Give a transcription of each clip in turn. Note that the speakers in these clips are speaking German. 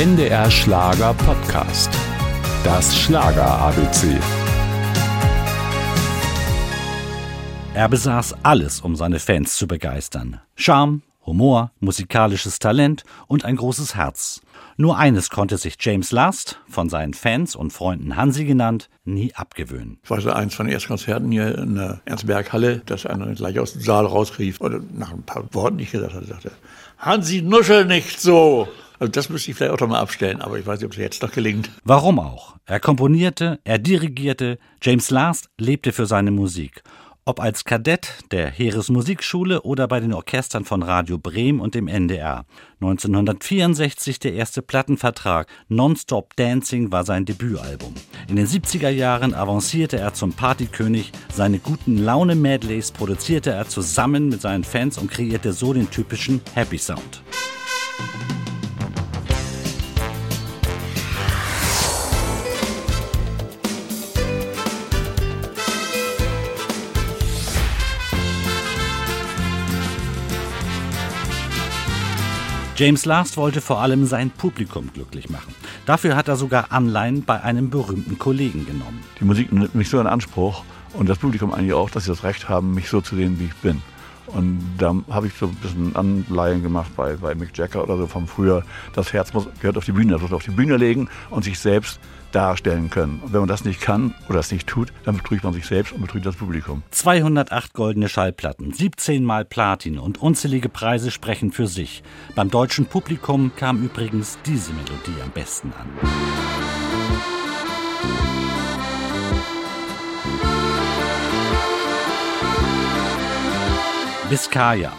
NDR Schlager Podcast. Das Schlager ABC. Er besaß alles, um seine Fans zu begeistern. Charme, Humor, musikalisches Talent und ein großes Herz. Nur eines konnte sich James Last, von seinen Fans und Freunden Hansi genannt, nie abgewöhnen. Ich weiß eins von den ersten Konzerten hier in der Ernstberghalle, dass einer gleich aus dem Saal rausrief oder nach ein paar Worten nicht gesagt hat, sagte, Hansi, nuschel nicht so! Also das müsste ich vielleicht auch doch mal abstellen, aber ich weiß nicht, ob es jetzt noch gelingt. Warum auch? Er komponierte, er dirigierte, James Last lebte für seine Musik ob als Kadett der Heeresmusikschule oder bei den Orchestern von Radio Bremen und dem NDR. 1964 der erste Plattenvertrag Nonstop Dancing war sein Debütalbum. In den 70er Jahren avancierte er zum Partykönig, seine guten Laune-Medleys produzierte er zusammen mit seinen Fans und kreierte so den typischen Happy Sound. James Last wollte vor allem sein Publikum glücklich machen. Dafür hat er sogar Anleihen bei einem berühmten Kollegen genommen. Die Musik nimmt mich so in Anspruch und das Publikum eigentlich auch, dass sie das Recht haben, mich so zu sehen, wie ich bin. Und da habe ich so ein bisschen Anleihen gemacht bei, bei Mick Jagger oder so vom früher. Das Herz muss, gehört auf die Bühne, das muss auf die Bühne legen und sich selbst darstellen können. Und wenn man das nicht kann oder es nicht tut, dann betrügt man sich selbst und betrügt das Publikum. 208 goldene Schallplatten, 17 mal Platin und unzählige Preise sprechen für sich. Beim deutschen Publikum kam übrigens diese Melodie am besten an. Biscaya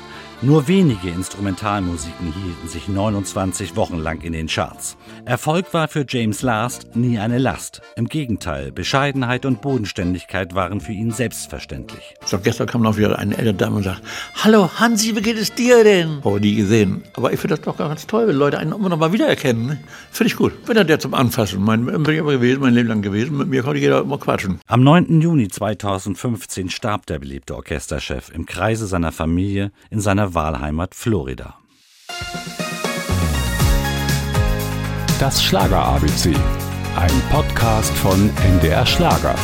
nur wenige Instrumentalmusiken hielten sich 29 Wochen lang in den Charts. Erfolg war für James Last nie eine Last. Im Gegenteil, Bescheidenheit und Bodenständigkeit waren für ihn selbstverständlich. So, gestern kam noch wieder eine ältere Dame und sagt, Hallo Hansi, wie geht es dir denn? Habe nie gesehen. Aber ich finde das doch ganz toll, wenn Leute einen immer noch mal wiedererkennen. Ne? Finde ich gut. Bin ja der zum Anfassen. Mein, bin ich immer gewesen, mein Leben lang gewesen. Mit mir konnte jeder immer quatschen. Am 9. Juni 2015 starb der beliebte Orchesterchef im Kreise seiner Familie in Wahlheimat Florida. Das Schlager ABC, ein Podcast von NDR Schlager.